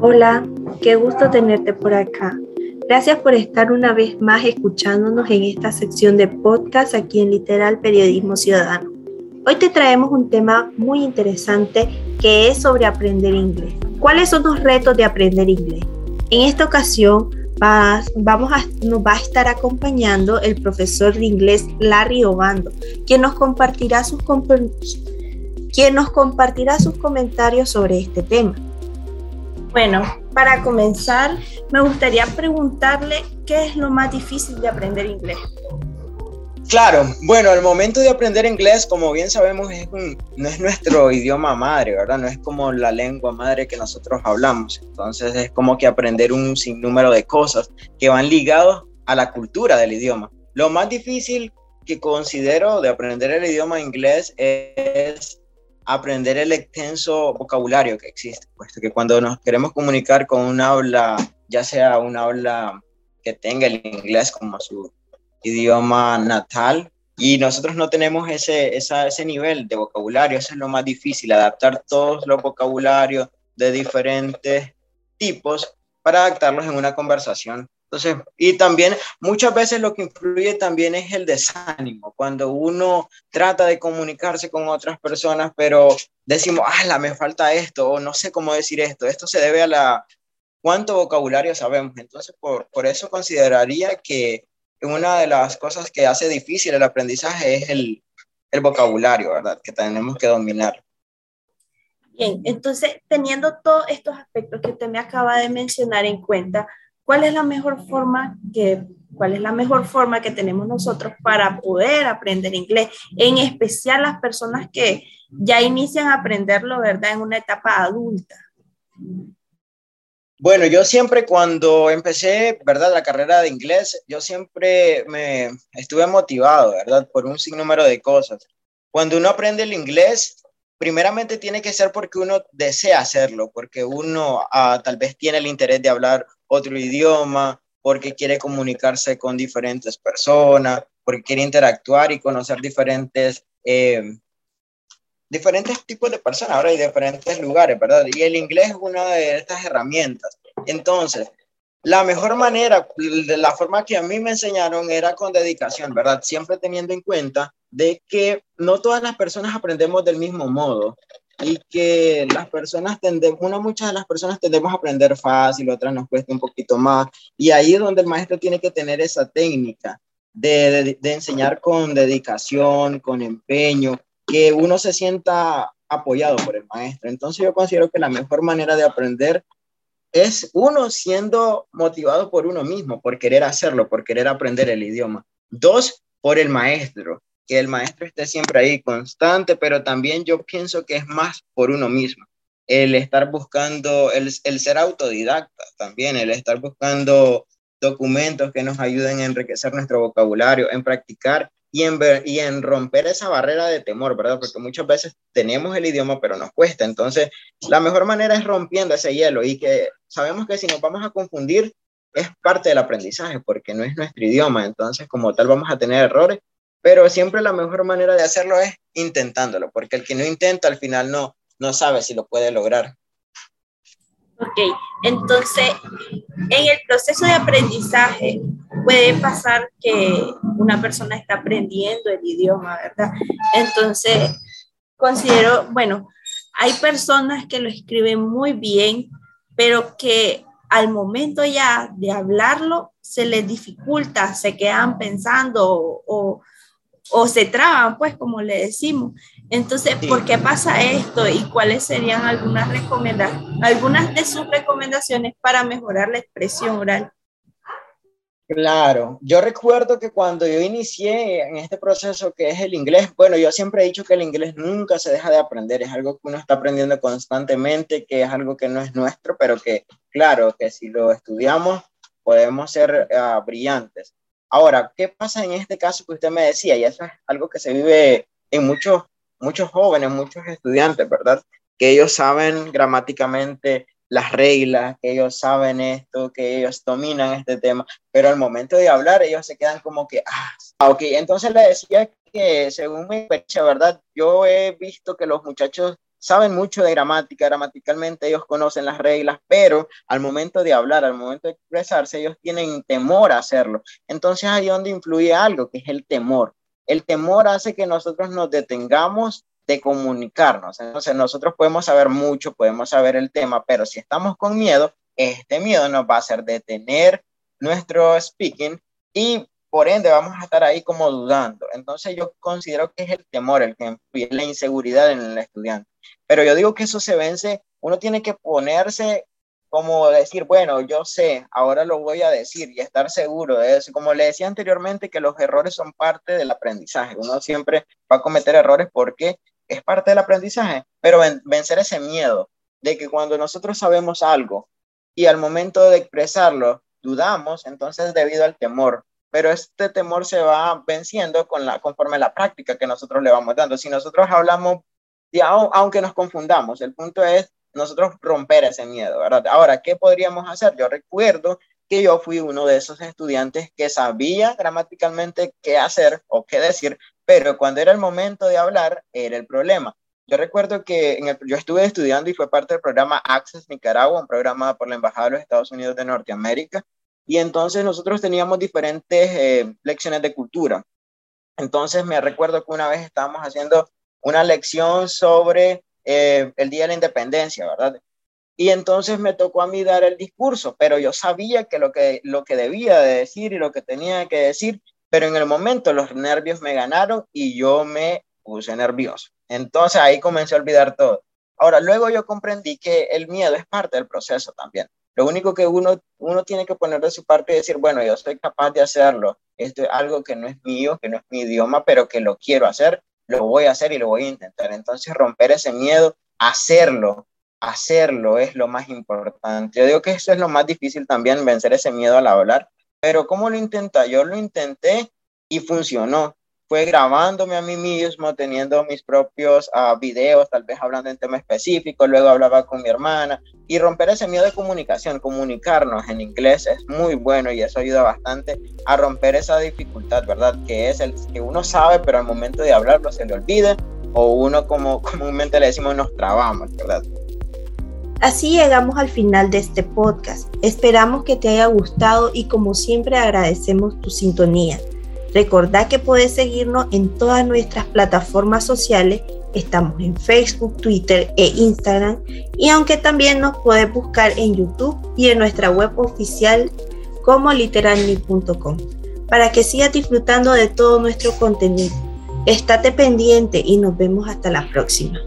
Hola, qué gusto tenerte por acá. Gracias por estar una vez más escuchándonos en esta sección de podcast aquí en Literal Periodismo Ciudadano. Hoy te traemos un tema muy interesante que es sobre aprender inglés. ¿Cuáles son los retos de aprender inglés? En esta ocasión vamos a, nos va a estar acompañando el profesor de inglés Larry Obando, quien nos compartirá sus, quien nos compartirá sus comentarios sobre este tema. Bueno, para comenzar, me gustaría preguntarle qué es lo más difícil de aprender inglés. Claro, bueno, el momento de aprender inglés, como bien sabemos, es no es nuestro idioma madre, ¿verdad? No es como la lengua madre que nosotros hablamos. Entonces es como que aprender un sinnúmero de cosas que van ligados a la cultura del idioma. Lo más difícil que considero de aprender el idioma inglés es aprender el extenso vocabulario que existe, puesto que cuando nos queremos comunicar con un habla, ya sea un habla que tenga el inglés como su idioma natal, y nosotros no tenemos ese, ese nivel de vocabulario, eso es lo más difícil, adaptar todos los vocabularios de diferentes tipos para adaptarlos en una conversación entonces, y también muchas veces lo que influye también es el desánimo, cuando uno trata de comunicarse con otras personas, pero decimos, ah, me falta esto, o no sé cómo decir esto, esto se debe a la cuánto vocabulario sabemos. Entonces, por, por eso consideraría que una de las cosas que hace difícil el aprendizaje es el, el vocabulario, ¿verdad? Que tenemos que dominar. Bien, entonces, teniendo todos estos aspectos que usted me acaba de mencionar en cuenta, ¿Cuál es la mejor forma que cuál es la mejor forma que tenemos nosotros para poder aprender inglés, en especial las personas que ya inician a aprenderlo, ¿verdad? En una etapa adulta. Bueno, yo siempre cuando empecé, ¿verdad? La carrera de inglés, yo siempre me estuve motivado, ¿verdad? Por un sinnúmero de cosas. Cuando uno aprende el inglés, primeramente tiene que ser porque uno desea hacerlo, porque uno ah, tal vez tiene el interés de hablar otro idioma, porque quiere comunicarse con diferentes personas, porque quiere interactuar y conocer diferentes, eh, diferentes tipos de personas, ahora hay diferentes lugares, ¿verdad? Y el inglés es una de estas herramientas. Entonces, la mejor manera, la forma que a mí me enseñaron era con dedicación, ¿verdad? Siempre teniendo en cuenta de que no todas las personas aprendemos del mismo modo y que las personas tendemos, una, muchas de las personas tendemos a aprender fácil, otras nos cuesta un poquito más, y ahí es donde el maestro tiene que tener esa técnica de, de, enseñar con dedicación, con empeño, que uno se sienta apoyado por el maestro. Entonces yo considero que la mejor manera de aprender es uno siendo motivado por uno mismo, por querer hacerlo, por querer aprender el idioma. Dos, por el maestro que el maestro esté siempre ahí constante, pero también yo pienso que es más por uno mismo. El estar buscando, el, el ser autodidacta también, el estar buscando documentos que nos ayuden a enriquecer nuestro vocabulario, en practicar y en, ver, y en romper esa barrera de temor, ¿verdad? Porque muchas veces tenemos el idioma, pero nos cuesta. Entonces, la mejor manera es rompiendo ese hielo y que sabemos que si nos vamos a confundir, es parte del aprendizaje, porque no es nuestro idioma. Entonces, como tal, vamos a tener errores, pero siempre la mejor manera de hacerlo es intentándolo, porque el que no intenta al final no, no sabe si lo puede lograr. Ok, entonces en el proceso de aprendizaje puede pasar que una persona está aprendiendo el idioma, ¿verdad? Entonces considero, bueno, hay personas que lo escriben muy bien, pero que al momento ya de hablarlo se les dificulta, se quedan pensando o, o se traban, pues como le decimos. Entonces, ¿por qué pasa esto y cuáles serían algunas recomendaciones, algunas de sus recomendaciones para mejorar la expresión oral? Claro, yo recuerdo que cuando yo inicié en este proceso que es el inglés, bueno, yo siempre he dicho que el inglés nunca se deja de aprender, es algo que uno está aprendiendo constantemente, que es algo que no es nuestro, pero que, claro, que si lo estudiamos podemos ser ah, brillantes. Ahora, ¿qué pasa en este caso que usted me decía? Y eso es algo que se vive en muchos, muchos jóvenes, muchos estudiantes, ¿verdad? Que ellos saben gramáticamente las reglas, que ellos saben esto, que ellos dominan este tema, pero al momento de hablar ellos se quedan como que, ah, ok, entonces le decía que según mi experiencia, ¿verdad? Yo he visto que los muchachos saben mucho de gramática, gramaticalmente ellos conocen las reglas, pero al momento de hablar, al momento de expresarse, ellos tienen temor a hacerlo. Entonces ahí donde influye algo, que es el temor. El temor hace que nosotros nos detengamos de comunicarnos. Entonces nosotros podemos saber mucho, podemos saber el tema, pero si estamos con miedo, este miedo nos va a hacer detener nuestro speaking y por ende vamos a estar ahí como dudando. Entonces yo considero que es el temor el que influye, la inseguridad en el estudiante. Pero yo digo que eso se vence, uno tiene que ponerse como decir, bueno, yo sé, ahora lo voy a decir y estar seguro de eso. Como le decía anteriormente, que los errores son parte del aprendizaje. Uno siempre va a cometer errores porque es parte del aprendizaje, pero vencer ese miedo de que cuando nosotros sabemos algo y al momento de expresarlo dudamos, entonces debido al temor, pero este temor se va venciendo con la, conforme la práctica que nosotros le vamos dando. Si nosotros hablamos, ya, aunque nos confundamos, el punto es nosotros romper ese miedo, ¿verdad? Ahora, ¿qué podríamos hacer? Yo recuerdo que yo fui uno de esos estudiantes que sabía gramaticalmente qué hacer o qué decir, pero cuando era el momento de hablar, era el problema. Yo recuerdo que yo estuve estudiando y fue parte del programa Access Nicaragua, un programa por la Embajada de los Estados Unidos de Norteamérica, y entonces nosotros teníamos diferentes eh, lecciones de cultura. Entonces me recuerdo que una vez estábamos haciendo una lección sobre eh, el Día de la Independencia, ¿verdad? Y entonces me tocó a mí dar el discurso, pero yo sabía que lo que, lo que debía de decir y lo que tenía que decir, pero en el momento los nervios me ganaron y yo me puse nervioso. Entonces ahí comencé a olvidar todo. Ahora, luego yo comprendí que el miedo es parte del proceso también. Lo único que uno, uno tiene que poner de su parte y decir, bueno, yo soy capaz de hacerlo. Esto es algo que no es mío, que no es mi idioma, pero que lo quiero hacer, lo voy a hacer y lo voy a intentar. Entonces, romper ese miedo, hacerlo, hacerlo es lo más importante. Yo digo que eso es lo más difícil también, vencer ese miedo al hablar. Pero ¿cómo lo intenta? Yo lo intenté y funcionó fue grabándome a mí mismo, teniendo mis propios uh, videos, tal vez hablando en tema específico, luego hablaba con mi hermana y romper ese miedo de comunicación, comunicarnos en inglés es muy bueno y eso ayuda bastante a romper esa dificultad, ¿verdad? Que es el que uno sabe, pero al momento de hablarlo se le olvida o uno como comúnmente le decimos nos trabamos, ¿verdad? Así llegamos al final de este podcast. Esperamos que te haya gustado y como siempre agradecemos tu sintonía. Recordá que puedes seguirnos en todas nuestras plataformas sociales. Estamos en Facebook, Twitter e Instagram. Y aunque también nos puedes buscar en YouTube y en nuestra web oficial como literalme.com para que sigas disfrutando de todo nuestro contenido. Estate pendiente y nos vemos hasta la próxima.